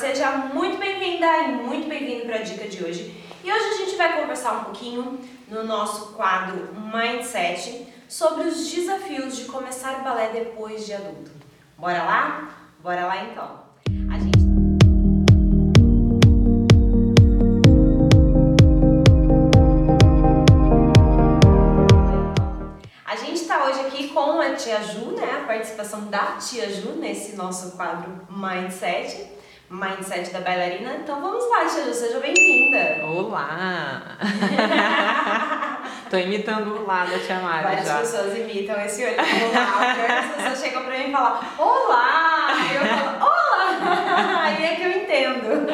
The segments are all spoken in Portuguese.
seja muito bem-vinda e muito bem-vindo para a dica de hoje. E hoje a gente vai conversar um pouquinho no nosso quadro Mindset sobre os desafios de começar balé depois de adulto. Bora lá? Bora lá então. A gente está hoje aqui com a Tia Ju, né? A participação da Tia Ju nesse nosso quadro Mindset. Mindset da bailarina. Então vamos lá, seja bem-vinda. Olá! Tô imitando o lá da Tia Mari Várias já. pessoas imitam esse olho olá. Pior que as pessoas chegam pra mim e falam olá! E eu falo olá! Aí é que eu entendo.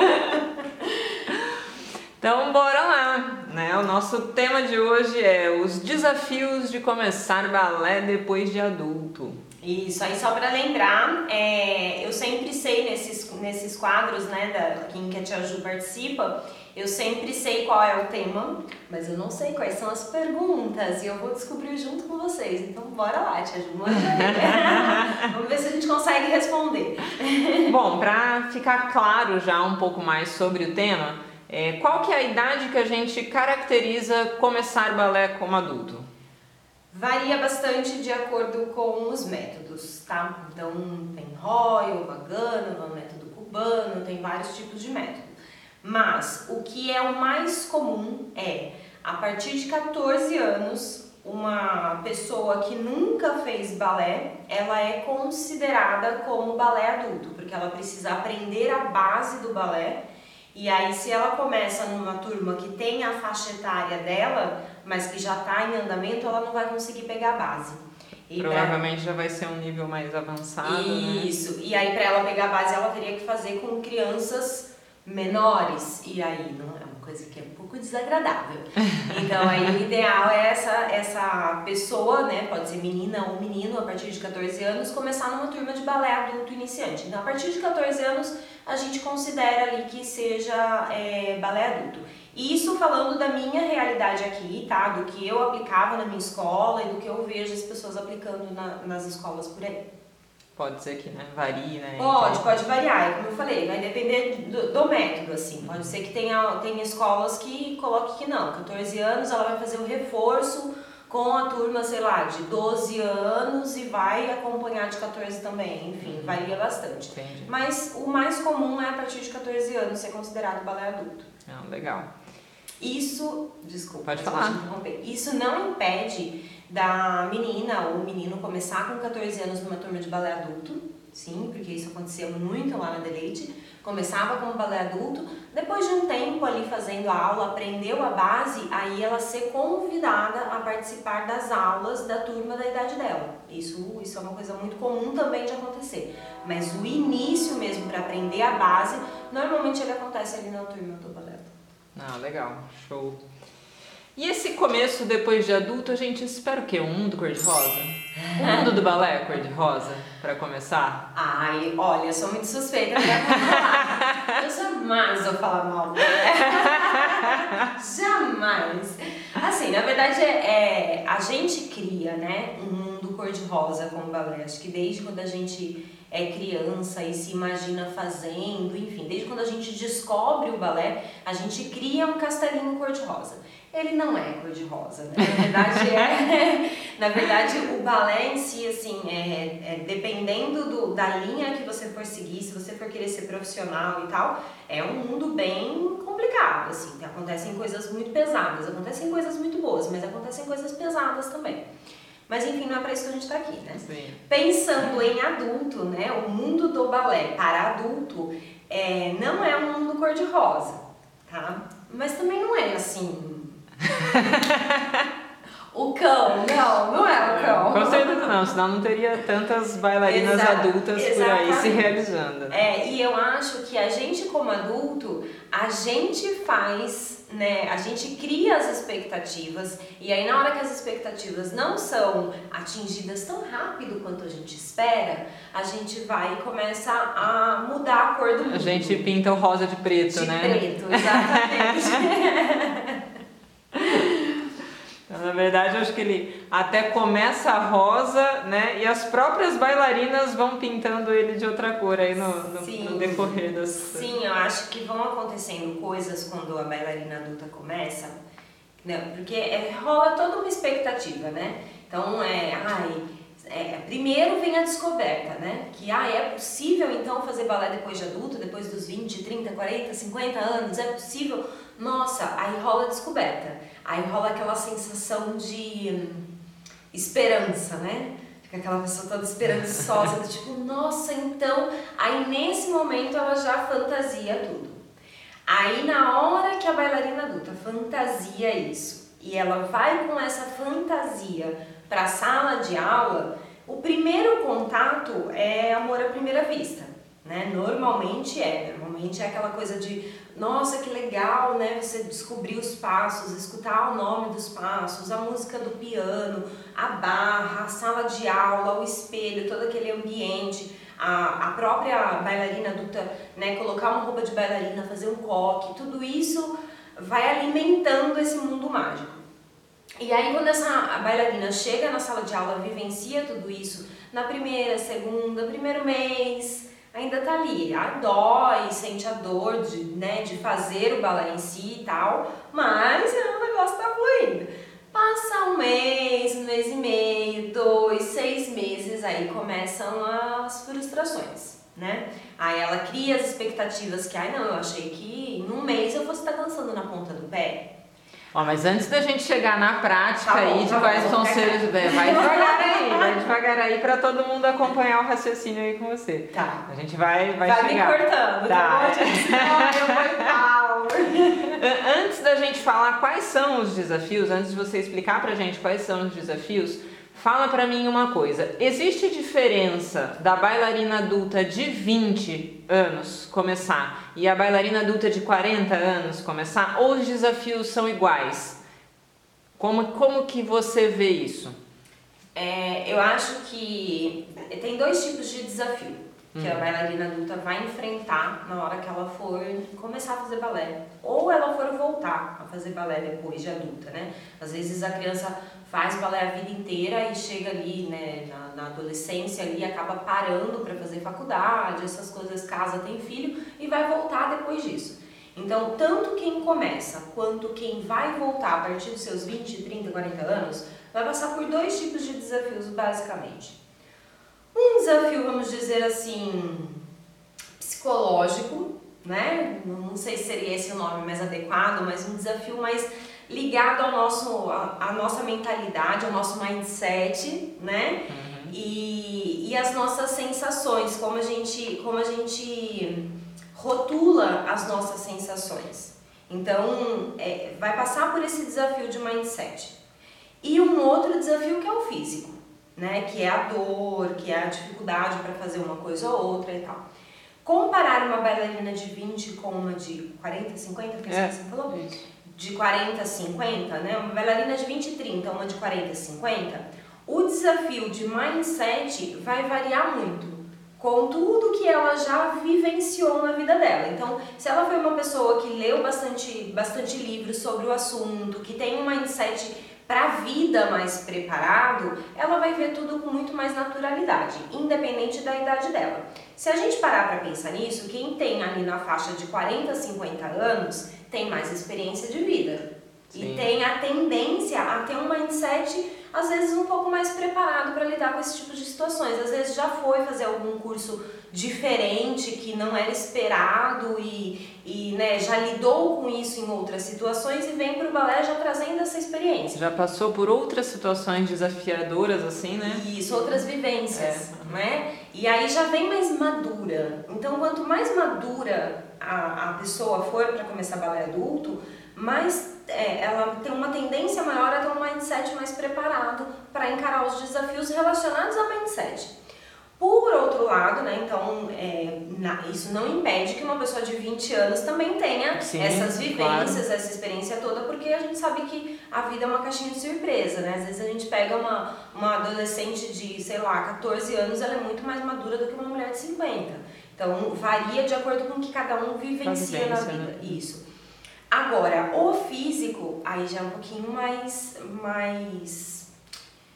Então bora lá, né? O nosso tema de hoje é os desafios de começar balé depois de adulto. Isso, aí só pra lembrar, é, eu sempre sei nesses, nesses quadros, né, da, em que a Tia Ju participa, eu sempre sei qual é o tema, mas eu não sei quais são as perguntas e eu vou descobrir junto com vocês. Então bora lá, Tia Ju, manda aí. Vamos ver se a gente consegue responder. Bom, pra ficar claro já um pouco mais sobre o tema, é, qual que é a idade que a gente caracteriza começar balé como adulto? Varia bastante de acordo com os métodos, tá? Então tem Royal, Vagano, método cubano, tem vários tipos de método. Mas o que é o mais comum é a partir de 14 anos, uma pessoa que nunca fez balé, ela é considerada como balé adulto, porque ela precisa aprender a base do balé. E aí, se ela começa numa turma que tem a faixa etária dela, mas que já está em andamento, ela não vai conseguir pegar a base. E pra- Provavelmente já vai ser um nível mais avançado, né? Isso. E aí, para ela pegar a base, ela teria que fazer com crianças menores. E aí, não é uma coisa que é um pouco desagradável. Então, aí o ideal é essa, essa pessoa, né? Pode ser menina ou menino, a partir de 14 anos, começar numa turma de balé adulto iniciante. Então, a partir de 14 anos, a gente considera ali que seja é, balé adulto. E Isso falando da minha realidade aqui, tá? Do que eu aplicava na minha escola e do que eu vejo as pessoas aplicando na- nas escolas por aí. Pode ser que né, varie, né? Pode, Então, pode variar, é como eu falei, vai depender do, do método, assim. Pode ser que tenha, tenha escolas que coloquem que não, 14 anos ela vai fazer o reforço com a turma, sei lá, de 12 anos e vai acompanhar de 14 também, enfim, varia bastante. Entendi. Mas o mais comum é a partir de 14 anos ser considerado balé adulto. Ah, legal. Isso, desculpa, Pode falar. Isso não impede da menina ou menino começar com 14 anos numa turma de balé adulto, sim, porque isso acontecia muito lá na Deleite. Começava como balé adulto, depois de um tempo ali fazendo a aula, aprendeu a base, aí ela ser convidada a participar das aulas da turma da idade dela. Isso, isso é uma coisa muito comum também de acontecer. Mas o início mesmo para aprender a base, normalmente ele acontece ali na turma adulto. Ah, legal. Show. E esse começo depois de adulto, a gente espera o quê? Um mundo cor-de-rosa? O mundo do balé cor-de-rosa, pra começar? Ai, olha, eu sou muito suspeita. Eu jamais vou falar mal. jamais. Assim, na verdade, é, é, a gente cria, né, um mundo cor-de-rosa com o balé. Acho que desde quando a gente é criança e se imagina fazendo, enfim, desde quando a gente descobre o balé, a gente cria um castelinho cor-de-rosa. Ele não é cor-de-rosa, né? Na verdade, é. Na verdade, o balé em si, assim, é, é dependendo do, da linha que você for seguir, se você for querer ser profissional e tal, é um mundo bem complicado, assim. Acontecem coisas muito pesadas, acontecem coisas muito boas, mas acontecem coisas pesadas também. Mas enfim, não é para isso que a gente tá aqui, né? Sim. Pensando em adulto, né? O mundo do balé para adulto é, não é um mundo cor-de-rosa, tá? Mas também não é assim. o cão, não, não é o cão. Com certeza não, senão não teria tantas bailarinas Exa- adultas por aí se exatamente. realizando. É, e eu acho que a gente como adulto, a gente faz, né, a gente cria as expectativas e aí na hora que as expectativas não são atingidas tão rápido quanto a gente espera, a gente vai e começa a mudar a cor do mundo. A gente pinta o rosa de preto, de né? preto, exatamente. Então, na verdade, eu acho que ele até começa rosa, né? E as próprias bailarinas vão pintando ele de outra cor aí no, no, no decorrer das. Sim, eu acho que vão acontecendo coisas quando a bailarina adulta começa, né? Porque é, rola toda uma expectativa, né? Então é, ai, é, primeiro vem a descoberta, né? Que ah, é possível então fazer balé depois de adulto, depois dos 20, 30, 40, 50 anos, é possível? Nossa, aí rola a descoberta. Aí rola aquela sensação de esperança, né? Fica aquela pessoa toda esperançosa, do tipo, nossa, então. Aí nesse momento ela já fantasia tudo. Aí na hora que a bailarina adulta fantasia isso e ela vai com essa fantasia para a sala de aula, o primeiro contato é amor à primeira vista, né? Normalmente é, normalmente é aquela coisa de, nossa, que legal, né? Você descobrir os passos, escutar o nome dos passos, a música do piano, a barra, a sala de aula, o espelho, todo aquele ambiente, a, a própria bailarina adulta, né? Colocar uma roupa de bailarina, fazer um coque, tudo isso vai alimentando esse mundo mágico. E aí quando essa bailarina chega na sala de aula, vivencia tudo isso, na primeira, segunda, primeiro mês, ainda tá ali, a dói, sente a dor de, né, de fazer o balé em si e tal, mas é, o negócio tá fluindo. Passa um mês, um mês e meio, dois, seis meses, aí começam as frustrações, né? Aí ela cria as expectativas que, ai não, eu achei que um mês eu fosse estar dançando na ponta do pé, Ó, mas antes da gente chegar na prática tá bom, aí de tá quais são seres. Vai devagar aí, vai devagar aí pra todo mundo acompanhar o raciocínio aí com você. Tá. A gente vai, vai, vai chegar. me cortando, tá, tá bom? antes da gente falar quais são os desafios, antes de você explicar pra gente quais são os desafios, Fala para mim uma coisa: existe diferença da bailarina adulta de 20 anos começar e a bailarina adulta de 40 anos começar? Ou os desafios são iguais? Como, como que você vê isso? É, eu acho que tem dois tipos de desafio que a hum. bailarina adulta vai enfrentar na hora que ela for começar a fazer balé. Ou ela for voltar a fazer balé depois de adulta, né? Às vezes a criança faz balé a vida inteira e chega ali, né, na, na adolescência ali, acaba parando para fazer faculdade, essas coisas, casa, tem filho e vai voltar depois disso. Então, tanto quem começa quanto quem vai voltar a partir dos seus 20, 30, 40 anos, vai passar por dois tipos de desafios, basicamente. Um desafio, vamos dizer assim, psicológico, né? Não sei se seria esse o nome mais adequado, mas um desafio mais ligado ao nosso, à nossa mentalidade, ao nosso mindset, né? Uhum. E, e as nossas sensações, como a gente, como a gente rotula as nossas sensações. Então, é, vai passar por esse desafio de mindset. E um outro desafio que é o físico né? Que é a dor, que é a dificuldade para fazer uma coisa ou outra e tal. Comparar uma bailarina de 20 com uma de 40, 50, que é. você falou? Isso. De 40 a 50, né? Uma bailarina de 20 e 30, uma de 40 a 50, o desafio de mindset vai variar muito com tudo que ela já vivenciou na vida dela. Então, se ela foi uma pessoa que leu bastante, bastante livros sobre o assunto, que tem um mindset para a vida mais preparado, ela vai ver tudo com muito mais naturalidade, independente da idade dela. Se a gente parar para pensar nisso, quem tem ali na faixa de 40 a 50 anos tem mais experiência de vida Sim. e tem a tendência a ter um mindset às vezes um pouco mais preparado para lidar com esse tipo de situações. Às vezes já foi fazer algum curso diferente que não era esperado e, e né, já lidou com isso em outras situações e vem para o balé já trazendo essa experiência. Já passou por outras situações desafiadoras assim, né? Isso, outras vivências, é. né? E aí já vem mais madura. Então, quanto mais madura a, a pessoa for para começar balé adulto, mais é, ela tem uma tendência maior a ter um mindset mais preparado para encarar os desafios relacionados ao mindset. Por outro lado, né, então, é, na, isso não impede que uma pessoa de 20 anos também tenha Sim, essas vivências, claro. essa experiência toda, porque a gente sabe que a vida é uma caixinha de surpresa, né? Às vezes a gente pega uma, uma adolescente de, sei lá, 14 anos, ela é muito mais madura do que uma mulher de 50. Então, varia de acordo com o que cada um vivencia na vida. Né? Isso. Agora, o físico, aí já é um pouquinho mais, mais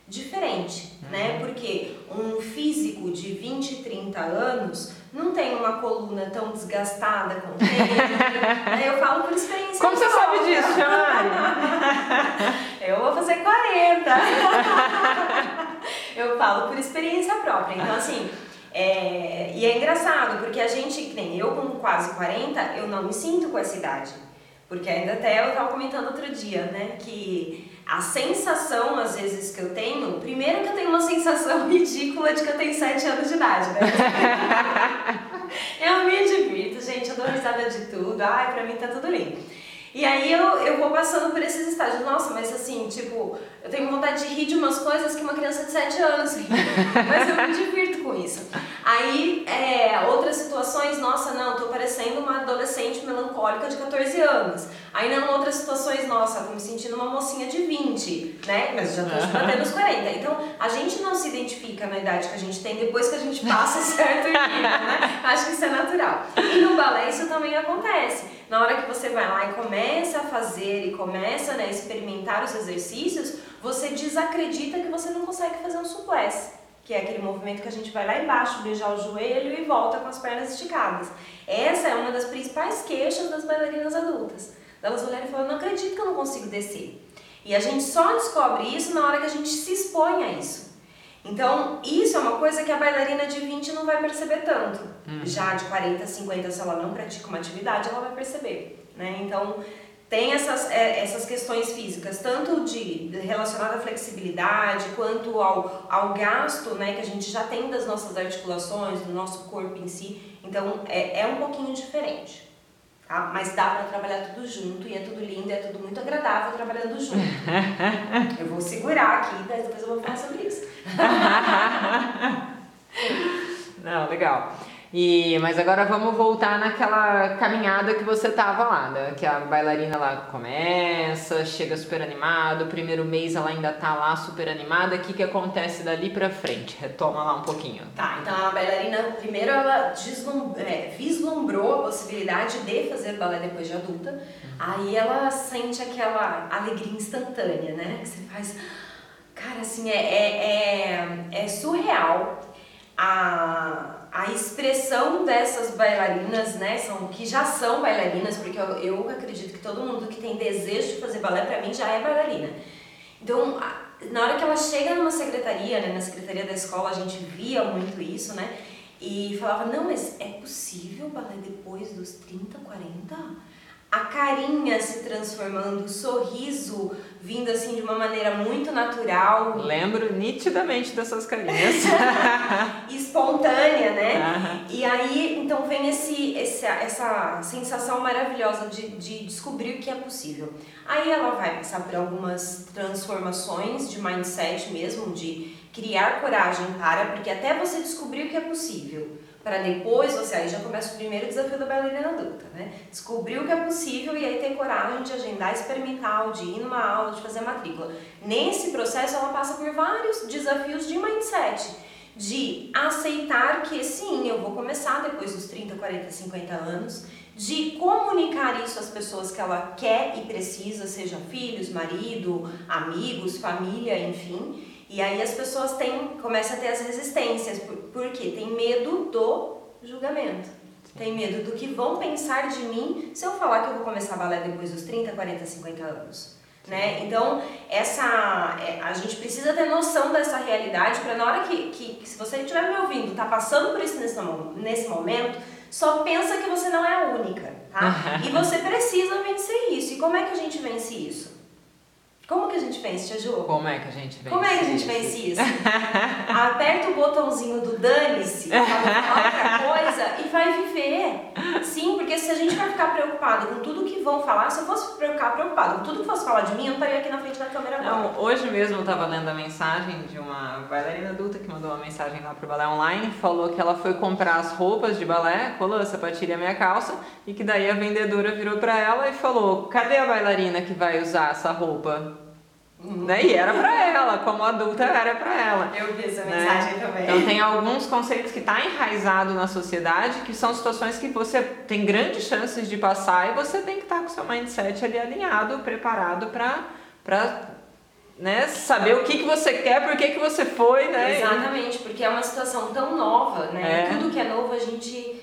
diferente, uhum. né? Porque um físico de 20, 30 anos não tem uma coluna tão desgastada com o tempo. né? Eu falo por experiência. Como você sabe disso, Chamari? Eu vou fazer 40. Eu falo por experiência própria. Então, assim, é... e é engraçado, porque a gente, nem eu com quase 40, eu não me sinto com essa idade. Porque ainda até eu estava comentando outro dia, né, que a sensação, às vezes, que eu tenho, primeiro que eu tenho uma sensação ridícula de que eu tenho 7 anos de idade, né? eu me divirto, gente, eu dou risada de tudo, ai, pra mim tá tudo lindo. E aí eu, eu vou passando por esses estágios. Nossa, mas assim, tipo, eu tenho vontade de rir de umas coisas que uma criança de 7 anos ri. mas eu me divirto com isso. Aí, é, outras situações, nossa, não, tô parecendo uma adolescente melancólica de 14 anos. Aí, não, outras situações, nossa, tô me sentindo uma mocinha de 20, né? Mas já tô batendo os 40. Então, a gente não se identifica na idade que a gente tem depois que a gente passa certo nível, né? Acho que isso é natural. E no balé isso também acontece na hora que você vai lá e começa a fazer e começa né, a experimentar os exercícios, você desacredita que você não consegue fazer um suplex, que é aquele movimento que a gente vai lá embaixo, beijar o joelho e volta com as pernas esticadas. Essa é uma das principais queixas das bailarinas adultas. Elas olharem e falam, não acredito que eu não consigo descer. E a gente só descobre isso na hora que a gente se expõe a isso. Então, isso é uma coisa que a bailarina de 20 não vai perceber tanto. Uhum. Já de 40, 50, se ela não pratica uma atividade, ela vai perceber. Né? Então, tem essas, é, essas questões físicas, tanto de, relacionada à flexibilidade, quanto ao, ao gasto né, que a gente já tem das nossas articulações, do nosso corpo em si. Então, é, é um pouquinho diferente. Tá? Mas dá para trabalhar tudo junto e é tudo lindo, é tudo muito agradável trabalhando junto. eu vou segurar aqui, depois eu vou falar sobre isso. Não, legal. E, mas agora vamos voltar naquela caminhada que você tava lá, né? que a bailarina lá começa, chega super animada, o primeiro mês ela ainda tá lá super animada, o que, que acontece dali pra frente? Retoma lá um pouquinho. Tá, então a bailarina, primeiro ela é, vislumbrou a possibilidade de fazer balé depois de adulta, uhum. aí ela sente aquela alegria instantânea, né? Que você faz. Cara, assim, é, é, é, é surreal a a expressão dessas bailarinas, né, são, que já são bailarinas, porque eu, eu acredito que todo mundo que tem desejo de fazer balé, para mim, já é bailarina. Então, na hora que ela chega numa secretaria, né, na secretaria da escola, a gente via muito isso, né, e falava, não, mas é possível balé depois dos 30, 40? A carinha se transformando, o sorriso vindo assim de uma maneira muito natural. Lembro nitidamente dessas carinhas. Espontânea, né? Uhum. E aí, então vem esse, esse, essa sensação maravilhosa de, de descobrir o que é possível. Aí ela vai passar por algumas transformações de mindset mesmo, de criar coragem para, porque até você descobrir o que é possível para depois você aí já começa o primeiro desafio da bailarina adulta, né? Descobrir o que é possível e aí ter coragem de agendar experimental, de ir numa aula, de fazer a matrícula. Nesse processo ela passa por vários desafios de mindset, de aceitar que sim, eu vou começar depois dos 30, 40, 50 anos, de comunicar isso às pessoas que ela quer e precisa, sejam filhos, marido, amigos, família, enfim e aí as pessoas têm, começam a ter as resistências, por, porque tem medo do julgamento. Tem medo do que vão pensar de mim se eu falar que eu vou começar a balé depois dos 30, 40, 50 anos. Né? Então, essa, é, a gente precisa ter noção dessa realidade para na hora que, que, que, se você estiver me ouvindo, tá passando por isso nesse, nesse momento, só pensa que você não é a única, tá? e você precisa vencer isso. E como é que a gente vence isso? Como que a gente vence, Tia Ju? Como é que a gente vence Como é que a gente vence isso? Aperta o botãozinho do dane-se, outra coisa e vai viver. Sim, porque se a gente vai ficar preocupado com tudo que vão falar, se eu fosse ficar preocupado com tudo que fosse falar de mim, eu não estaria aqui na frente da câmera agora. Não, hoje mesmo eu estava lendo a mensagem de uma bailarina adulta que mandou uma mensagem lá pro balé online, falou que ela foi comprar as roupas de balé, colou a sapatilha minha calça e que daí a vendedora virou para ela e falou: "Cadê a bailarina que vai usar essa roupa?" Né? E era pra ela, como adulta era pra ela. Eu vi essa né? mensagem também. Então tem alguns conceitos que tá enraizado na sociedade que são situações que você tem grandes chances de passar e você tem que estar tá com seu mindset ali alinhado, preparado pra, pra né, saber o que, que você quer, por que, que você foi, né? Exatamente, porque é uma situação tão nova, né? É. Tudo que é novo a gente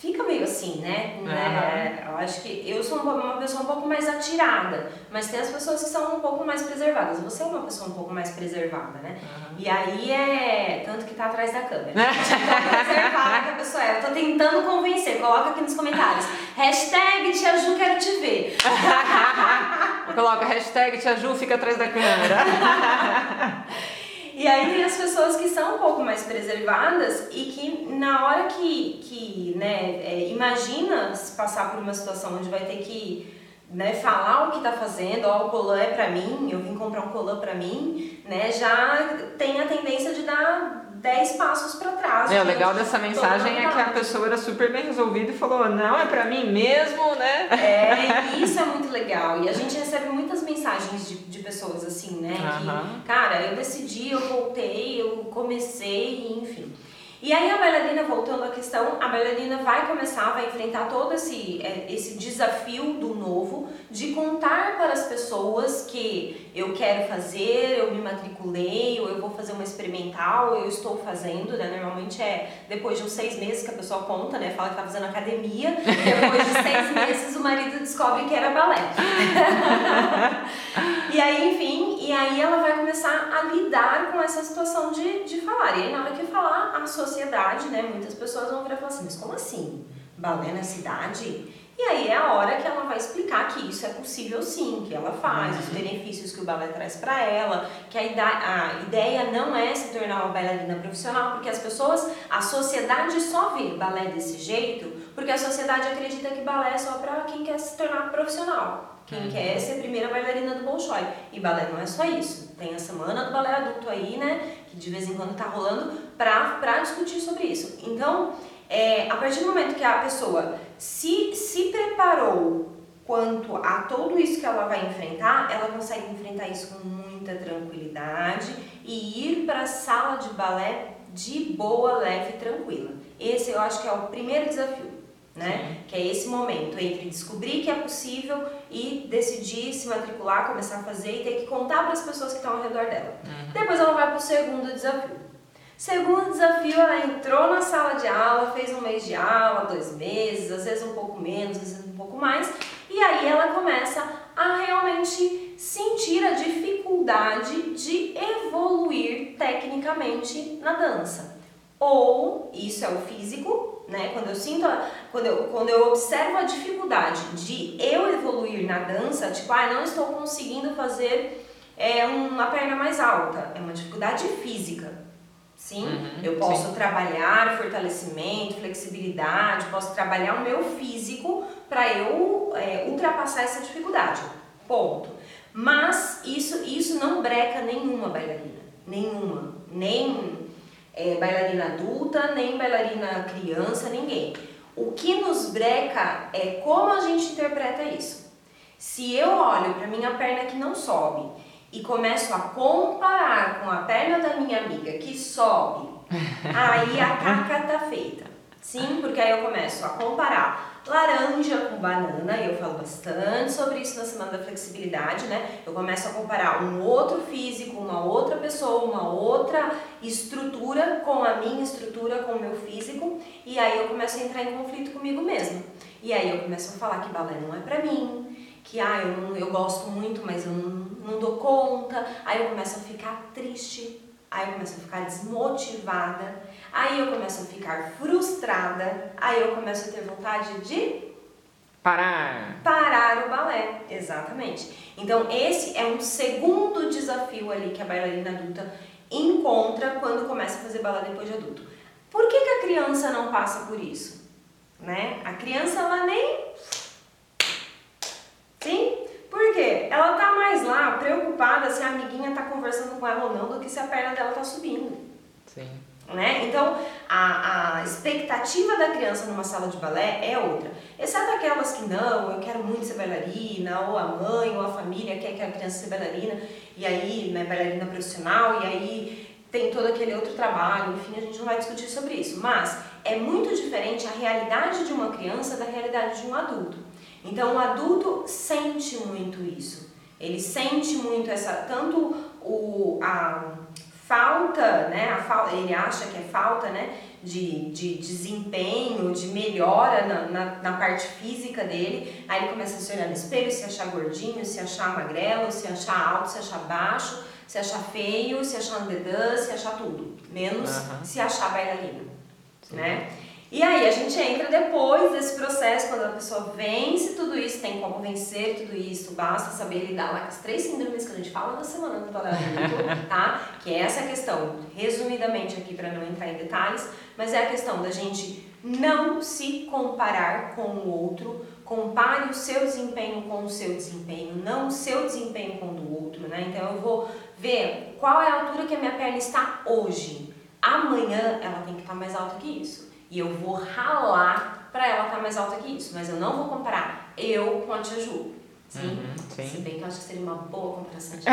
fica meio assim, né? né? Eu acho que eu sou uma pessoa um pouco mais atirada, mas tem as pessoas que são um pouco mais preservadas. Você é uma pessoa um pouco mais preservada, né? Uhum. E aí é. Tanto que tá atrás da câmera. Tão preservada que a pessoa é. Eu tô tentando convencer. Coloca aqui nos comentários. Hashtag Tia Ju, quero te ver. Coloca hashtag Tia Ju, fica atrás da câmera. E aí tem as pessoas que são um pouco mais preservadas e que na hora que, que né, é, imagina se passar por uma situação onde vai ter que né, falar o que tá fazendo, ó, o colã é pra mim, eu vim comprar um colã pra mim, né, já tem a tendência de dar 10 passos para trás. É, o legal dessa mensagem é que a pessoa era super bem resolvida e falou, não, é pra mim mesmo, né? É, isso é muito legal. E a gente recebe muitas mensagens de, de pessoas assim, né? Aham. Que, cara, eu decidi, eu voltei, eu comecei, enfim. E aí a bailarina, voltando à questão, a bailarina vai começar, vai enfrentar todo esse, é, esse desafio do novo, de contar para as pessoas que eu quero fazer, eu me matriculei, ou eu vou fazer uma experimental, eu estou fazendo, né? Normalmente é depois de uns seis meses que a pessoa conta, né? Fala que tá fazendo academia, depois de seis meses o marido descobre que era balé. e aí, enfim, e aí ela vai começar a lidar com essa situação de, de falar. E aí na hora que falar, a sociedade, né? Muitas pessoas vão virar e falar assim, mas como assim? Balé na cidade? E aí é a hora que ela vai explicar que isso é possível sim, que ela faz, os benefícios que o balé traz para ela, que a, ida- a ideia não é se tornar uma bailarina profissional, porque as pessoas, a sociedade só vê balé desse jeito, porque a sociedade acredita que balé é só para quem quer se tornar profissional. Quem quer ser a primeira bailarina do Bolshoi. E balé não é só isso. Tem a semana do balé adulto aí, né? Que de vez em quando tá rolando pra, pra discutir sobre isso. Então, é, a partir do momento que a pessoa se, se preparou quanto a tudo isso que ela vai enfrentar, ela consegue enfrentar isso com muita tranquilidade e ir para a sala de balé de boa, leve e tranquila. Esse eu acho que é o primeiro desafio. Né? Que é esse momento entre descobrir que é possível e decidir se matricular, começar a fazer e ter que contar para as pessoas que estão ao redor dela. Depois ela vai para o segundo desafio. Segundo desafio, ela entrou na sala de aula, fez um mês de aula, dois meses, às vezes um pouco menos, às vezes um pouco mais, e aí ela começa a realmente sentir a dificuldade de evoluir tecnicamente na dança. Ou isso é o físico, né? Quando eu sinto, a- quando eu, quando eu observo a dificuldade de eu evoluir na dança, tipo, ah, não estou conseguindo fazer é, uma perna mais alta, é uma dificuldade física. Sim, Uhum, eu posso trabalhar fortalecimento, flexibilidade, posso trabalhar o meu físico para eu é, ultrapassar essa dificuldade. Ponto. Mas isso, isso não breca nenhuma bailarina. Nenhuma. Nem é, bailarina adulta, nem bailarina criança, ninguém. O que nos breca é como a gente interpreta isso. Se eu olho para minha perna que não sobe e começo a comparar com a perna da minha amiga que sobe, aí a caca tá feita. Sim, porque aí eu começo a comparar laranja com banana, e eu falo bastante sobre isso na semana da flexibilidade, né? Eu começo a comparar um outro físico, uma outra pessoa, uma outra estrutura com a minha estrutura, com o meu físico, e aí eu começo a entrar em conflito comigo mesma. E aí eu começo a falar que balé não é pra mim, que ah, eu, não, eu gosto muito, mas eu não, não dou conta. Aí eu começo a ficar triste, aí eu começo a ficar desmotivada, aí eu começo a ficar frustrada, aí eu começo a ter vontade de Parar. parar o balé. Exatamente. Então, esse é um segundo desafio ali que a bailarina adulta encontra quando começa a fazer balé depois de adulto. Por que, que a criança não passa por isso? Né? A criança, ela nem. Sim? Por quê? Ela tá mais lá preocupada se a amiguinha tá conversando com ela ou não do que se a perna dela tá subindo. Sim. Né? Então, a, a expectativa da criança numa sala de balé é outra. Exceto aquelas que não, eu quero muito ser bailarina, ou a mãe ou a família quer que a criança seja bailarina, e aí, né, bailarina profissional, e aí tem todo aquele outro trabalho, enfim, a gente não vai discutir sobre isso. Mas é muito diferente a realidade de uma criança da realidade de um adulto. Então, o adulto sente muito isso. Ele sente muito essa, tanto o, a falta, né, a falta, ele acha que é falta, né, de, de desempenho, de melhora na, na, na, parte física dele, aí ele começa a se olhar no espelho, se achar gordinho, se achar magrelo, se achar alto, se achar baixo, se achar feio, se achar andedã, se achar tudo, menos uhum. se achar bailarina, Sim. né? E aí a gente entra depois desse processo, quando a pessoa vence tudo isso, tem como vencer tudo isso, basta saber lidar lá com as três síndromes que a gente fala na semana do Balarinho, tá? Que é essa questão, resumidamente aqui para não entrar em detalhes, mas é a questão da gente não se comparar com o outro, compare o seu desempenho com o seu desempenho, não o seu desempenho com o do outro, né? Então eu vou ver qual é a altura que a minha perna está hoje. Amanhã ela tem que estar mais alta que isso. E eu vou ralar para ela estar tá mais alta que isso, mas eu não vou comparar eu com a tia Ju. Sim? Uhum, sim. Se bem que eu acho que seria uma boa comparação.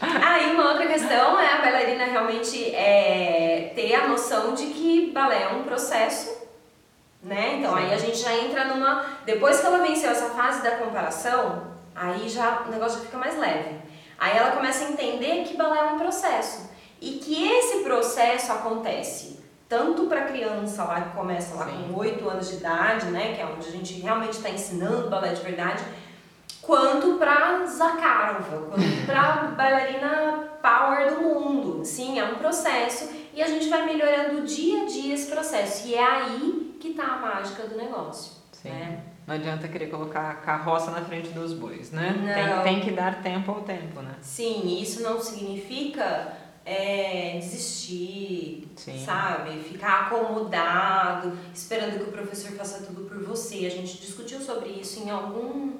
Aí uma outra questão é a bailarina realmente é, ter a noção de que balé é um processo, né? Então sim. aí a gente já entra numa. Depois que ela venceu essa fase da comparação, aí já o negócio já fica mais leve. Aí ela começa a entender que balé é um processo e que esse processo acontece tanto para a criança lá que começa lá Sim. com 8 anos de idade, né, que é onde a gente realmente está ensinando balé de verdade, quanto para Zakharova, quanto para bailarina power do mundo. Sim, é um processo e a gente vai melhorando dia a dia esse processo. E é aí que está a mágica do negócio. Sim. Né? Não adianta querer colocar a carroça na frente dos bois, né? Tem, tem que dar tempo ao tempo, né? Sim, isso não significa é, desistir, Sim. sabe? Ficar acomodado, esperando que o professor faça tudo por você. A gente discutiu sobre isso em algum,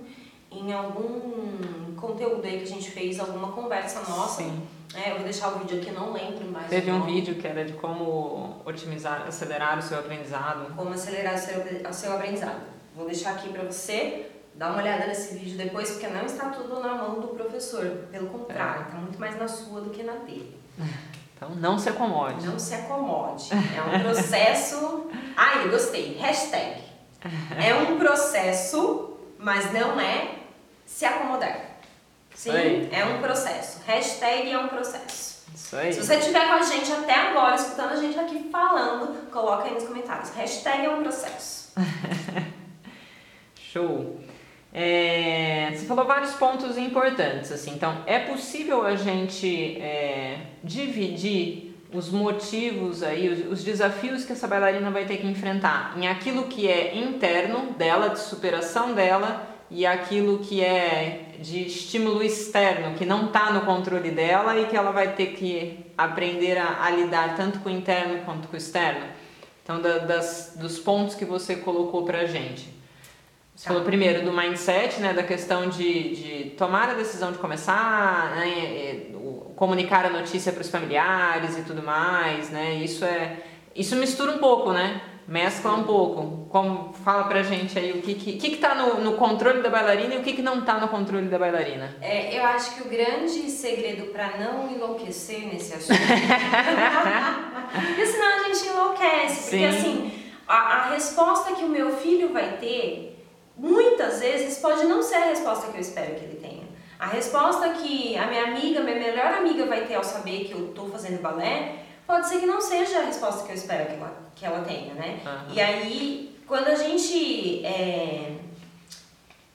em algum conteúdo aí que a gente fez, alguma conversa nossa. Sim. É, eu vou deixar o vídeo aqui, não lembro mais. Teve um vídeo que era de como otimizar, acelerar o seu aprendizado. Como acelerar o seu, o seu aprendizado. Vou deixar aqui para você Dá uma olhada nesse vídeo depois, porque não está tudo na mão do professor. Pelo contrário, está é. muito mais na sua do que na dele. Então, não se acomode. Não se acomode. É um processo. Ai, eu gostei. Hashtag. É um processo, mas não é se acomodar. Sim, é um processo. Hashtag é um processo. Isso aí. Se você estiver com a gente até agora, escutando a gente aqui falando, coloca aí nos comentários. Hashtag é um processo. Show. É, você falou vários pontos importantes, assim, então é possível a gente é, dividir os motivos aí, os, os, desafios que essa bailarina vai ter que enfrentar em aquilo que é interno dela, de superação dela, e aquilo que é de estímulo externo, que não está no controle dela e que ela vai ter que aprender a, a lidar tanto com o interno quanto com o externo. Então, da, das, dos pontos que você colocou pra gente. Você falou primeiro do mindset, né, da questão de, de tomar a decisão de começar, né, comunicar a notícia para os familiares e tudo mais, né? Isso é, isso mistura um pouco, né? Mescla um pouco. Como fala pra gente aí o que que, que, que tá no, no controle da bailarina e o que, que não tá no controle da bailarina. É, eu acho que o grande segredo para não enlouquecer nesse assunto. porque senão a gente enlouquece. Porque Sim. assim, a, a resposta que o meu filho vai ter muitas vezes pode não ser a resposta que eu espero que ele tenha. A resposta que a minha amiga, minha melhor amiga vai ter ao saber que eu estou fazendo balé, pode ser que não seja a resposta que eu espero que ela, que ela tenha, né? Uhum. E aí, quando a gente é,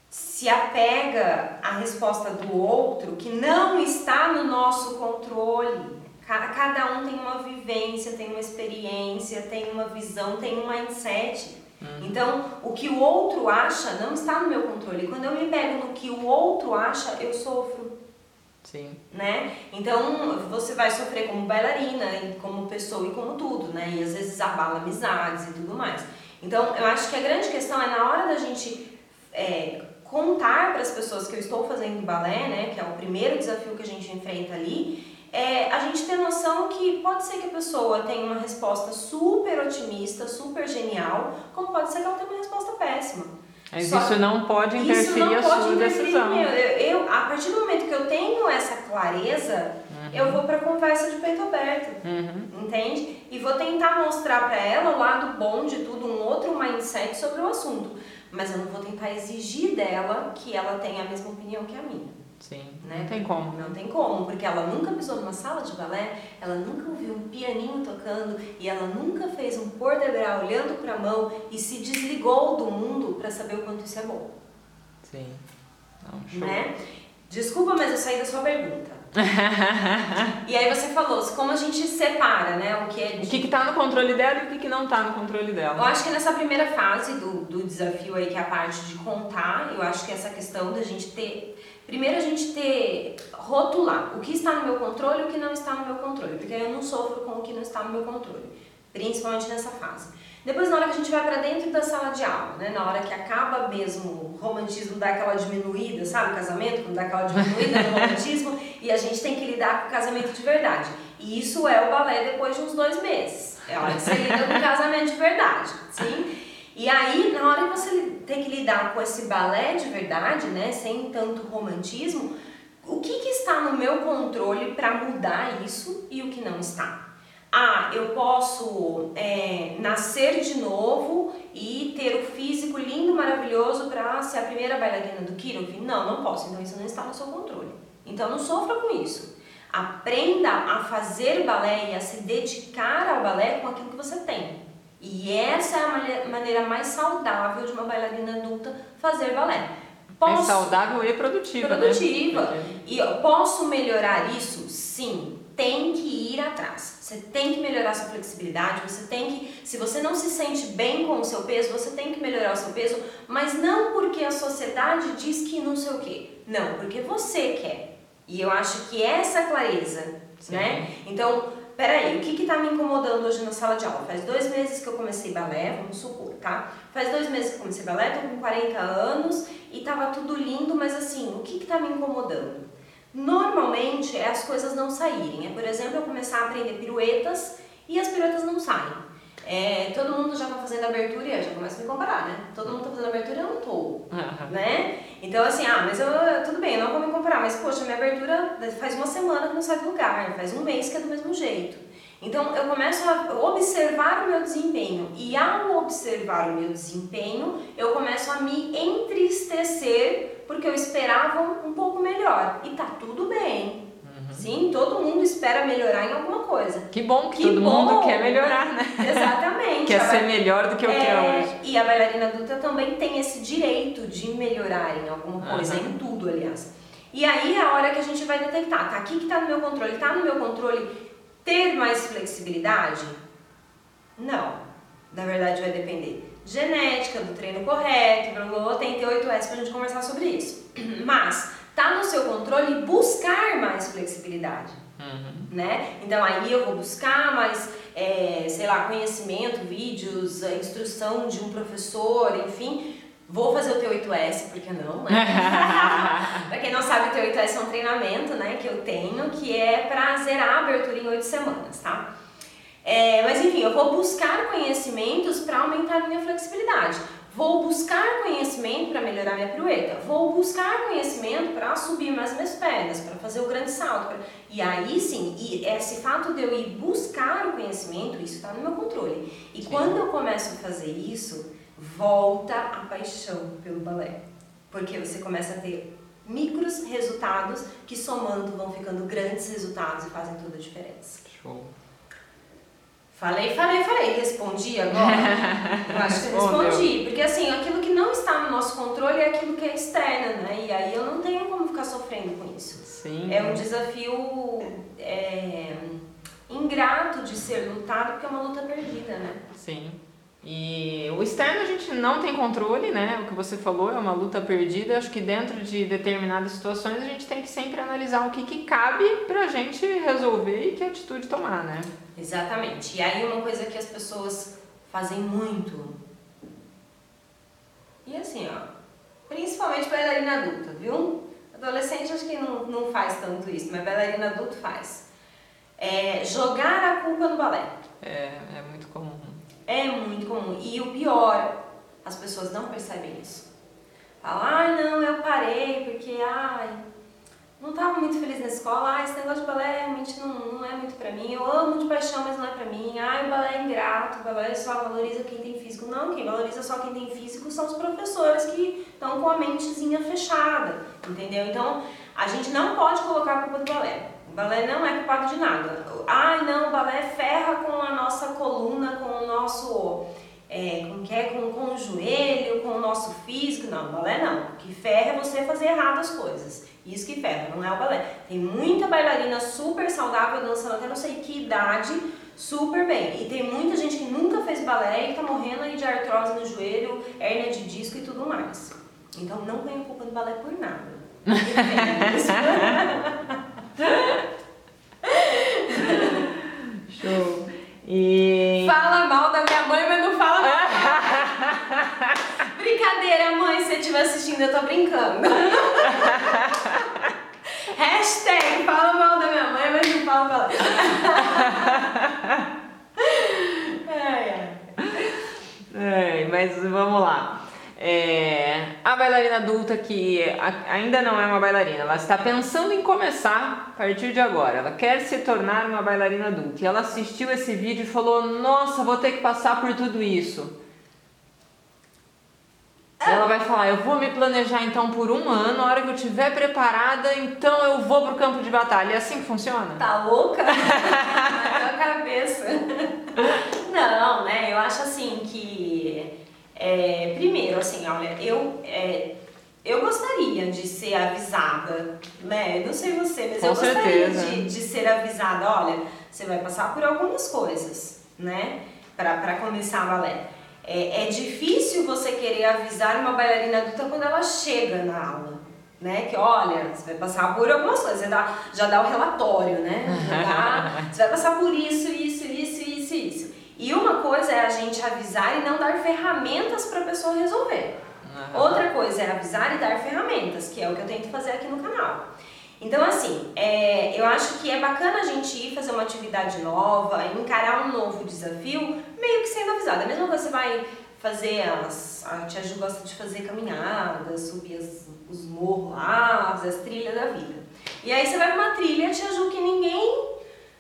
se apega à resposta do outro, que não está no nosso controle, cada um tem uma vivência, tem uma experiência, tem uma visão, tem um mindset Uhum. Então, o que o outro acha não está no meu controle. Quando eu me pego no que o outro acha, eu sofro. Sim. Né? Então, você vai sofrer como bailarina, como pessoa e como tudo, né? E às vezes abala amizades e tudo mais. Então, eu acho que a grande questão é na hora da gente é, contar para as pessoas que eu estou fazendo balé, né? Que é o primeiro desafio que a gente enfrenta ali, é a gente ter noção que pode ser que a pessoa tenha uma resposta super otimista, super genial, como pode ser que ela tenha uma resposta péssima. Mas Só isso não pode interferir não a pode sua decisão. Eu, eu, a partir do momento que eu tenho essa clareza, uhum. eu vou para conversa de peito aberto, uhum. entende? E vou tentar mostrar para ela o lado bom de tudo, um outro mindset sobre o assunto. Mas eu não vou tentar exigir dela que ela tenha a mesma opinião que a minha. Sim, né? não tem como. Não tem como, porque ela nunca pisou numa sala de balé, ela nunca ouviu um pianinho tocando e ela nunca fez um pôr de grau olhando para a mão e se desligou do mundo para saber o quanto isso é bom. Sim. Não, show. Né? Desculpa, mas eu saí da sua pergunta. e aí você falou como a gente separa, né? O que é de... O que está no controle dela e o que, que não está no controle dela. Eu acho que nessa primeira fase do, do desafio aí, que é a parte de contar, eu acho que essa questão da gente ter Primeiro a gente ter, rotular o que está no meu controle e o que não está no meu controle, porque eu não sofro com o que não está no meu controle, principalmente nessa fase. Depois, na hora que a gente vai para dentro da sala de aula, né, na hora que acaba mesmo o romantismo, dá aquela diminuída, sabe, o casamento, quando dá aquela diminuída no romantismo, e a gente tem que lidar com o casamento de verdade. E isso é o balé depois de uns dois meses. É a hora que você lida com o casamento de verdade, sim? E aí, na hora que você tem que lidar com esse balé de verdade, né, sem tanto romantismo, o que, que está no meu controle para mudar isso e o que não está? Ah, eu posso é, nascer de novo e ter o físico lindo, maravilhoso para ser a primeira bailarina do Kirov? Não, não posso. Então isso não está no seu controle. Então não sofra com isso. Aprenda a fazer balé e a se dedicar ao balé com aquilo que você tem. E essa é a maneira mais saudável de uma bailarina adulta fazer balé. Posso, é saudável e produtiva. Né? Produtiva. Né? E eu posso melhorar isso? Sim. Tem que ir atrás. Você tem que melhorar sua flexibilidade, você tem que. Se você não se sente bem com o seu peso, você tem que melhorar o seu peso, mas não porque a sociedade diz que não sei o quê. Não, porque você quer. E eu acho que essa clareza, Sim. né? Então, peraí, o que que tá me incomodando hoje na sala de aula? Faz dois meses que eu comecei balé, vamos supor, tá? Faz dois meses que eu comecei balé, tô com 40 anos e tava tudo lindo, mas assim, o que que tá me incomodando? Normalmente é as coisas não saírem. É, por exemplo, eu começar a aprender piruetas e as piruetas não saem. É, todo mundo já tá fazendo abertura e eu já começo a me comparar, né? Todo mundo tá fazendo abertura e eu não tô, né? Então assim, ah, mas eu, tudo bem, eu não vou me comparar, mas poxa, minha abertura faz uma semana que não sai do lugar, faz um mês que é do mesmo jeito. Então eu começo a observar o meu desempenho e ao observar o meu desempenho, eu começo a me entristecer porque eu esperava um pouco melhor e tá tudo bem. Sim, todo mundo espera melhorar em alguma coisa. Que bom que, que todo bom. mundo quer melhorar, né? Exatamente. quer ser melhor do que o é, que é hoje. E a bailarina adulta também tem esse direito de melhorar em alguma coisa, uhum. em tudo, aliás. E aí é a hora que a gente vai detectar, tá aqui que tá no meu controle, tá no meu controle ter mais flexibilidade? Não. Na verdade vai depender genética, do treino correto, blá, blá, blá, tem T8S pra gente conversar sobre isso. Mas tá no seu controle buscar mais flexibilidade. Uhum. Né? Então aí eu vou buscar mais, é, sei lá, conhecimento, vídeos, a instrução de um professor, enfim. Vou fazer o T8S, por que não? Né? pra quem não sabe, o T8S é um treinamento né, que eu tenho que é para zerar a abertura em 8 semanas, tá? É, mas enfim, eu vou buscar conhecimentos para aumentar a minha flexibilidade. Vou buscar conhecimento para melhorar minha pirueta. Vou buscar conhecimento para subir mais minhas pernas, para fazer o grande salto. Pra... E aí sim, e esse fato de eu ir buscar o conhecimento, isso está no meu controle. E sim. quando eu começo a fazer isso, volta a paixão pelo balé. Porque você começa a ter micros resultados que somando vão ficando grandes resultados e fazem toda a diferença. Show. Falei, falei, falei. Respondi agora? Eu acho que respondi. Porque assim, aquilo que não está no nosso controle é aquilo que é externo, né? E aí eu não tenho como ficar sofrendo com isso. Sim. É um desafio é, ingrato de ser lutado, porque é uma luta perdida, né? Sim. E o externo a gente não tem controle, né? O que você falou é uma luta perdida. Acho que dentro de determinadas situações a gente tem que sempre analisar o que, que cabe pra gente resolver e que atitude tomar, né? Exatamente. E aí uma coisa que as pessoas fazem muito. E assim, ó, principalmente bailarina adulta, viu? Adolescente acho que não, não faz tanto isso, mas bailarina adulto faz. é jogar a culpa no balé. É, é muito comum. É muito comum. E o pior, as pessoas não percebem isso. Falam, ai não, eu parei porque, ai, não estava muito feliz na escola, ah, esse negócio de balé realmente não, não é muito pra mim, eu amo de paixão, mas não é pra mim, ah, o balé é ingrato, o balé só valoriza quem tem físico. Não, quem valoriza só quem tem físico são os professores que estão com a mentezinha fechada, entendeu? Então, a gente não pode colocar a culpa do balé. O balé não é culpado de nada. Ai, não, o balé ferra com a nossa coluna, com o nosso é, com, que é, com, com o joelho, com o nosso físico. Não, o balé não. O que ferra é você fazer errado as coisas. Isso que ferra, não é o balé. Tem muita bailarina super saudável dançando até não sei que idade, super bem. E tem muita gente que nunca fez balé e tá morrendo aí de artrose no joelho, hérnia de disco e tudo mais. Então não tenho culpa do balé por nada. Show. E... Fala mal da minha mãe, mas não fala mal. Brincadeira, mãe, se você estiver assistindo, eu tô brincando. Hashtag fala mal da minha mãe, mas não fala mal. ai. mas vamos lá. É, a bailarina adulta que ainda não é uma bailarina, ela está pensando em começar a partir de agora. Ela quer se tornar uma bailarina adulta. E ela assistiu esse vídeo e falou: Nossa, vou ter que passar por tudo isso. Ela vai falar: Eu vou me planejar então por um ano. A hora que eu estiver preparada, então eu vou pro campo de batalha. É assim que funciona? Tá louca? Na tua cabeça. Não, né? Eu acho assim que é, assim, olha, eu, é, eu gostaria de ser avisada, né? Não sei você, mas Com eu gostaria de, de, ser avisada, olha, você vai passar por algumas coisas, né? Pra começar a balé. É, é difícil você querer avisar uma bailarina adulta quando ela chega na aula. Né? Que olha, você vai passar por algumas coisas, você dá, já dá o relatório, né? Dá, você vai passar por isso, isso. E uma coisa é a gente avisar e não dar ferramentas para a pessoa resolver. Uhum. Outra coisa é avisar e dar ferramentas, que é o que eu tento fazer aqui no canal. Então, assim, é, eu acho que é bacana a gente ir fazer uma atividade nova, encarar um novo desafio, meio que sendo avisada. A mesma coisa você vai fazer as. A Tia Ju gosta de fazer caminhadas, subir as, os morros lá, as trilhas da vida. E aí você vai pra uma trilha, Tia Ju, que ninguém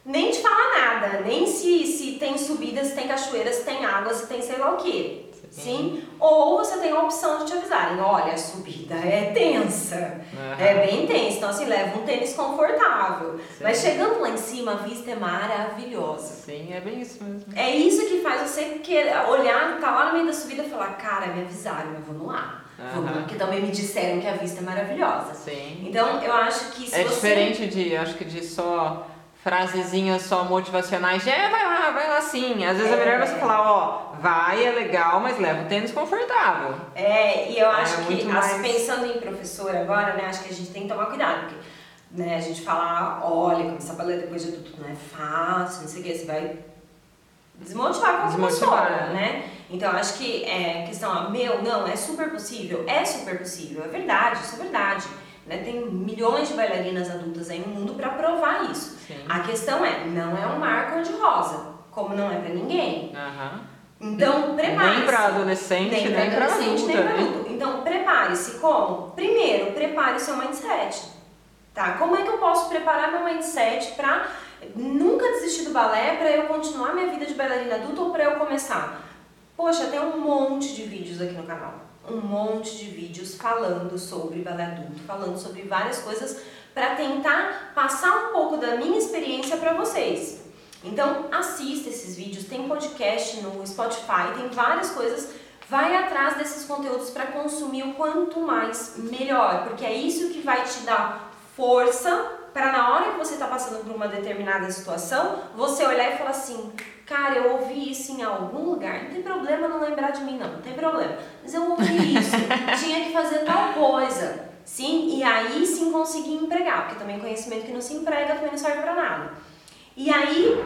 nem te fala nada, nem se, se tem subidas, se tem cachoeiras, se tem água, se tem sei lá o que. Sim. Ou você tem a opção de te avisarem, olha, a subida é tensa, uhum. é bem tensa, então assim, leva um tênis confortável. Sim. Mas chegando lá em cima, a vista é maravilhosa. Sim, é bem isso mesmo. É isso que faz você querer olhar, tá lá no meio da subida e falar, cara, me avisaram, mas vamos lá. Uhum. Porque também me disseram que a vista é maravilhosa. Sim. Então eu acho que se é você... diferente de, acho que de só frasezinhas só motivacionais, é, vai lá, vai lá sim. Às vezes é, é melhor você falar, ó, vai, é legal, mas leva o tênis confortável. É, e eu é acho é, que, mais... pensando em professor agora, né, acho que a gente tem que tomar cuidado, porque né, a gente fala, olha, começar a ler depois de tudo não é fácil, não sei o que, você vai desmotivar com a pessoa, né? Então, acho que é questão, meu, não, é super possível, é super possível, é verdade, isso é verdade. Né? Tem milhões de bailarinas adultas aí no mundo para provar isso. Sim. A questão é, não é um mar cor-de-rosa, como não é para ninguém. Uhum. Então, prepare-se. Nem para adolescente, nem para adolescente, nem para adulto. Então, prepare-se como? Primeiro, prepare o seu mindset. Tá? Como é que eu posso preparar meu mindset para nunca desistir do balé, para eu continuar minha vida de bailarina adulta ou para eu começar? Poxa, tem um monte de vídeos aqui no canal um monte de vídeos falando sobre balé adulto, falando sobre várias coisas para tentar passar um pouco da minha experiência para vocês. Então, assista esses vídeos, tem podcast no Spotify, tem várias coisas. Vai atrás desses conteúdos para consumir o quanto mais melhor, porque é isso que vai te dar força para na hora que você está passando por uma determinada situação, você olhar e falar assim: Cara, eu ouvi isso em algum lugar. Não tem problema não lembrar de mim, não. Não tem problema. Mas eu ouvi isso. Tinha que fazer tal coisa. Sim, e aí sim conseguir empregar. Porque também conhecimento que não se emprega também não serve para nada. E aí,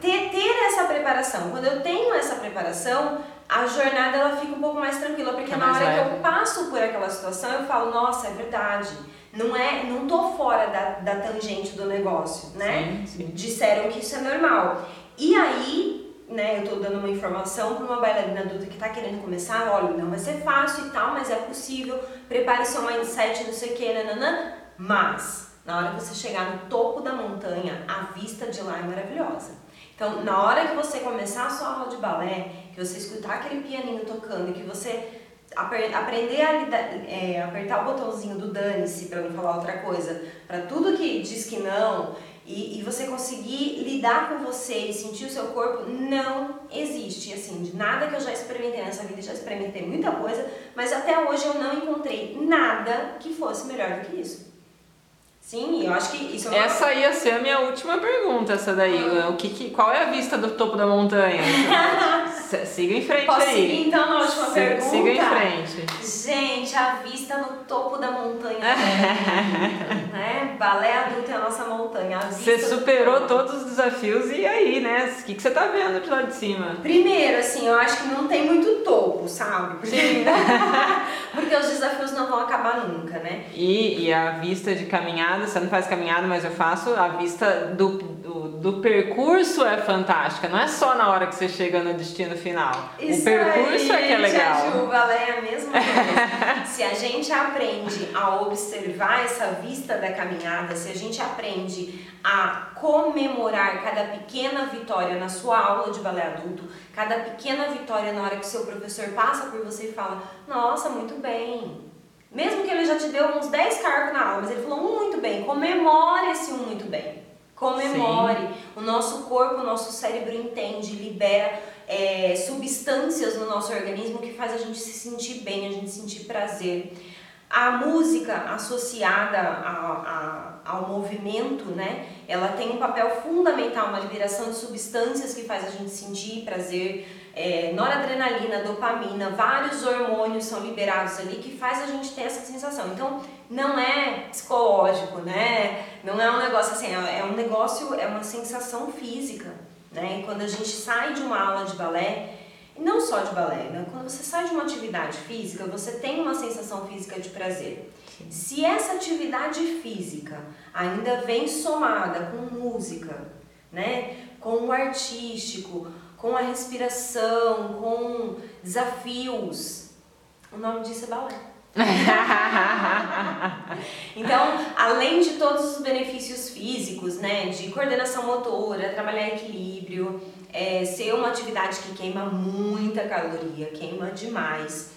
ter, ter essa preparação. Quando eu tenho essa preparação, a jornada ela fica um pouco mais tranquila, porque na mais hora leve. que eu passo por aquela situação, eu falo, nossa, é verdade. Não é, não tô fora da, da tangente do negócio, né? Sim, sim. Disseram que isso é normal. E aí, né, eu tô dando uma informação para uma bailarina adulta que tá querendo começar, olha, não vai ser fácil e tal, mas é possível. Prepare seu mindset, não sei o que, nananã. Mas, na hora que você chegar no topo da montanha, a vista de lá é maravilhosa. Então, na hora que você começar a sua aula de balé, que você escutar aquele pianinho tocando, que você aprender a é, apertar o botãozinho do dane-se, para não falar outra coisa, para tudo que diz que não, e, e você conseguir lidar com você e sentir o seu corpo, não existe. Assim, de nada que eu já experimentei nessa vida, já experimentei muita coisa, mas até hoje eu não encontrei nada que fosse melhor do que isso. Sim, eu acho que isso é uma Essa ia ser a minha última pergunta, essa daí. O que, que- qual é a vista do topo da montanha? Siga em frente Posso aí. seguir então na última Si- pergunta? Siga em frente. Gente, a vista no topo da montanha, né? Balé adulto é a nossa montanha. A Você superou todos os desafios e aí, né? O que, que você tá vendo de lá de cima? Primeiro, assim, eu acho que não tem muito topo, sabe? Porque, porque os desafios não vão acabar nunca, né? E, e a vista de caminhada, você não faz caminhada, mas eu faço, a vista do, do, do percurso é fantástica, não é só na hora que você chega no destino final. o percurso aí, é que é legal. Tia Ju, balé é a mesma coisa. se a gente aprende a observar essa vista da caminhada, se a gente aprende a comemorar cada pequena vitória na sua aula de balé adulto, cada pequena vitória na hora que o seu professor passa por você e fala: Nossa, muito bem. Mesmo que ele já te deu uns 10 cargos na aula, mas ele falou muito bem, comemore esse um muito bem. Comemore. O nosso corpo, o nosso cérebro entende, libera é, substâncias no nosso organismo que faz a gente se sentir bem, a gente sentir prazer. A música associada a- a- ao movimento, né? Ela tem um papel fundamental, uma liberação de substâncias que faz a gente sentir prazer, é, noradrenalina, dopamina, vários hormônios são liberados ali que faz a gente ter essa sensação. Então, não é psicológico, né? Não é um negócio assim, é é um negócio, é uma sensação física, né? E quando a gente sai de uma aula de balé, e não só de balé, né? Quando você sai de uma atividade física, você tem uma sensação física de prazer. Se essa atividade física ainda vem somada com música, né? Com o artístico, com a respiração, com desafios, o nome disso é balé. Então, além de todos os benefícios físicos, né, de coordenação motora, trabalhar equilíbrio, é, ser uma atividade que queima muita caloria, queima demais,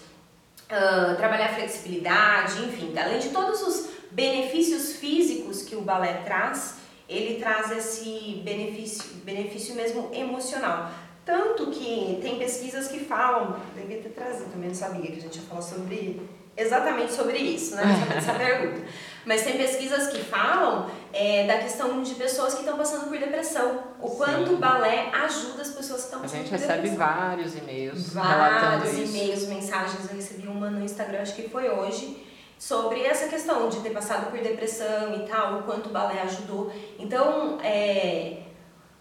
ah, trabalhar flexibilidade, enfim, além de todos os benefícios físicos que o balé traz, ele traz esse benefício, benefício mesmo emocional. Tanto que tem pesquisas que falam, devia ter trazido também, não sabia que a gente ia falar sobre exatamente sobre isso, né? Sobre essa pergunta. Mas tem pesquisas que falam é, da questão de pessoas que estão passando por depressão. O quanto Sim. o balé ajuda as pessoas que estão A passando gente por recebe depressão. vários e-mails relatando Vários isso. e-mails, mensagens. Eu recebi uma no Instagram, acho que foi hoje, sobre essa questão de ter passado por depressão e tal, o quanto o balé ajudou. Então, é,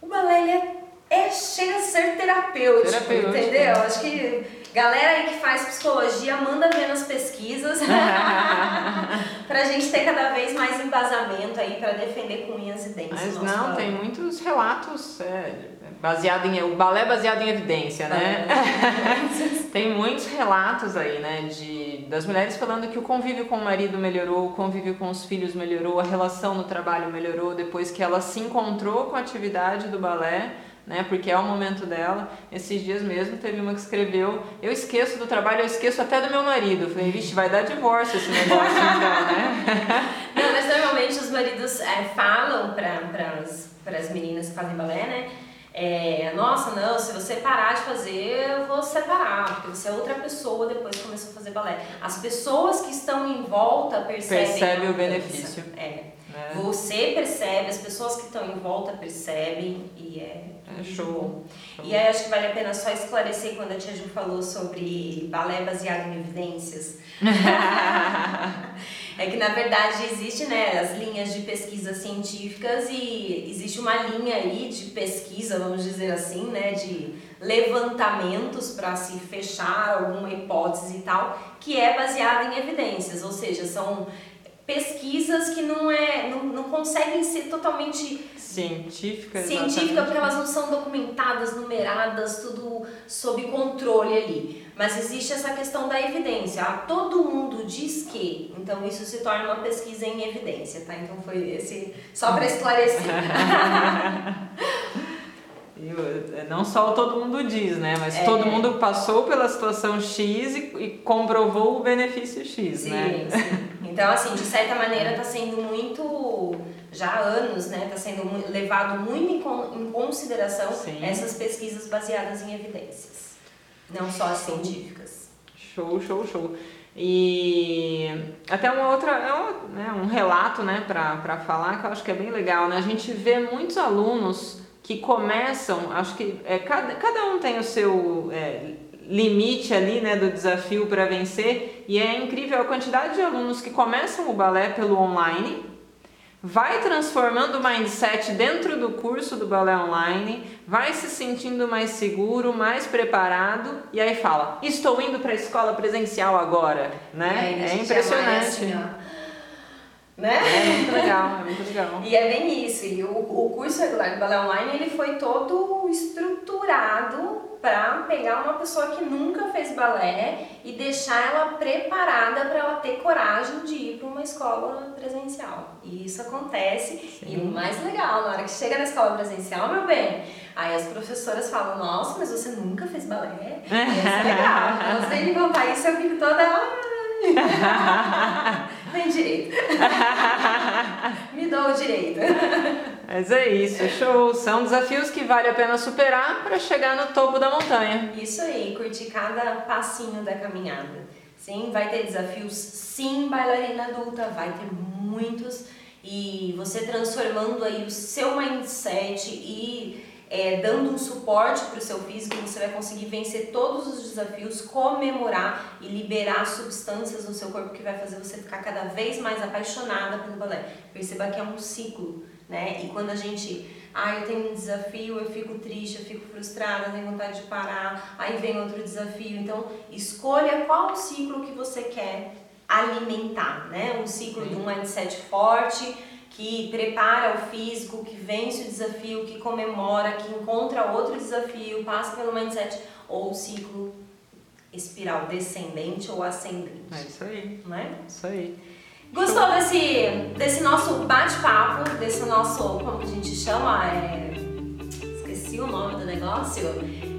o balé é, é chega a ser terapêutico, Terapêutico. entendeu? Acho que galera aí que faz psicologia manda ver nas pesquisas pra gente ter cada vez mais embasamento aí pra defender com unhas e dentes. Mas não, balé. tem muitos relatos é, baseado em o balé baseado em evidência, né? tem muitos relatos aí, né, de das mulheres falando que o convívio com o marido melhorou, o convívio com os filhos melhorou, a relação no trabalho melhorou depois que ela se encontrou com a atividade do balé. Né, porque é o momento dela. Esses dias mesmo teve uma que escreveu: Eu esqueço do trabalho, eu esqueço até do meu marido. Eu falei: Vixe, vai dar divórcio esse negócio então, né? Não, mas normalmente os maridos é, falam para as meninas que fazem balé, né? É, Nossa, não, se você parar de fazer, eu vou separar, porque você é outra pessoa depois que começou a fazer balé. As pessoas que estão em volta percebem Percebe o benefício. É. É. Você percebe, as pessoas que estão em volta percebem e é, É show. E aí acho que vale a pena só esclarecer quando a Tia Ju falou sobre balé baseado em evidências. é que na verdade existe né, as linhas de pesquisa científicas e existe uma linha aí de pesquisa, vamos dizer assim, né, de levantamentos para se fechar alguma hipótese e tal, que é baseada em evidências, ou seja, são pesquisas que não é não, não conseguem ser totalmente Científica, científica porque elas não são documentadas, numeradas, tudo sob controle ali. Mas existe essa questão da evidência. Ah, todo mundo diz que, então isso se torna uma pesquisa em evidência, tá? Então foi esse só para esclarecer. Eh, não só todo mundo diz, né? Mas É. todo mundo passou pela situação X e, e comprovou o benefício X, sim, né? sim. Então assim, de certa maneira está sendo muito já há anos, né? Está sendo levado muito em, con- em consideração Sim. essas pesquisas baseadas em evidências, não só as científicas. Show, show, show. E até uma outra, é um, né, um relato, né, pra falar que eu acho que é bem legal, né? A gente vê muitos alunos que começam, acho que é, cada, cada um tem o seu é, limite ali, né, do desafio para vencer, e é incrível a quantidade de alunos que começam o balé pelo online, vai transformando o mindset dentro do curso do balé online, vai se sentindo mais seguro, mais preparado e aí fala: "Estou indo para a escola presencial agora", né? É gente impressionante. assim, né? É muito legal, é muito legal. E é bem isso. E o, o curso regular de balé online ele foi todo estruturado para pegar uma pessoa que nunca fez balé e deixar ela preparada para ela ter coragem de ir para uma escola presencial. E isso acontece. E o mais legal, na hora que chega na escola presencial, meu bem, aí as professoras falam: Nossa, mas você nunca fez balé? E isso é legal. Você me contar isso, eu fico toda. "Ai, Tem direito. Me dou o direito. Mas é isso, show. São desafios que vale a pena superar para chegar no topo da montanha. Isso aí, curtir cada passinho da caminhada. Sim, vai ter desafios, sim, bailarina adulta, vai ter muitos. E você transformando aí o seu mindset e é, dando um suporte para o seu físico, você vai conseguir vencer todos os desafios, comemorar e liberar substâncias no seu corpo que vai fazer você ficar cada vez mais apaixonada pelo balé. Perceba que é um ciclo, né? E quando a gente, ah, eu tenho um desafio, eu fico triste, eu fico frustrada, tenho vontade de parar, aí vem outro desafio. Então, escolha qual ciclo que você quer alimentar, né? Um ciclo de um mindset forte, que prepara o físico, que vence o desafio, que comemora, que encontra outro desafio, passa pelo mindset, ou o ciclo espiral descendente ou ascendente, É isso aí, né? isso aí. Gostou desse, desse nosso bate-papo, desse nosso, como a gente chama? É, esqueci o nome do negócio.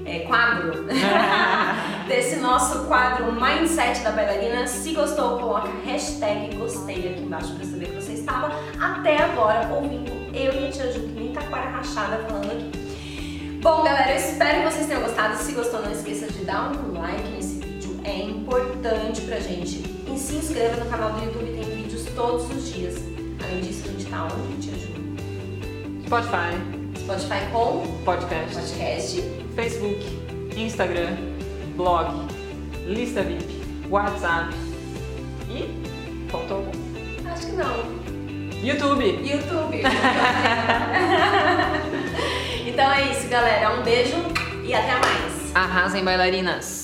É, quadro. desse nosso quadro Mindset da Bailarina. Se gostou, coloca hashtag gostei aqui embaixo para saber que você estava até agora ouvindo eu e a Tia Ju, que nem taquara rachada falando aqui. Bom, galera, eu espero que vocês tenham gostado. Se gostou, não esqueça de dar um like nesse vídeo. É importante pra gente. E se inscreva no canal do YouTube, tem vídeos todos os dias. Além disso, a gente tá onde, Tia Ju? Spotify, Spotify com podcast, podcast. Facebook, Instagram, blog, lista VIP, WhatsApp e faltou algum. Acho que não. YouTube. YouTube. então é isso, galera. Um beijo e até mais. Arrasem bailarinas.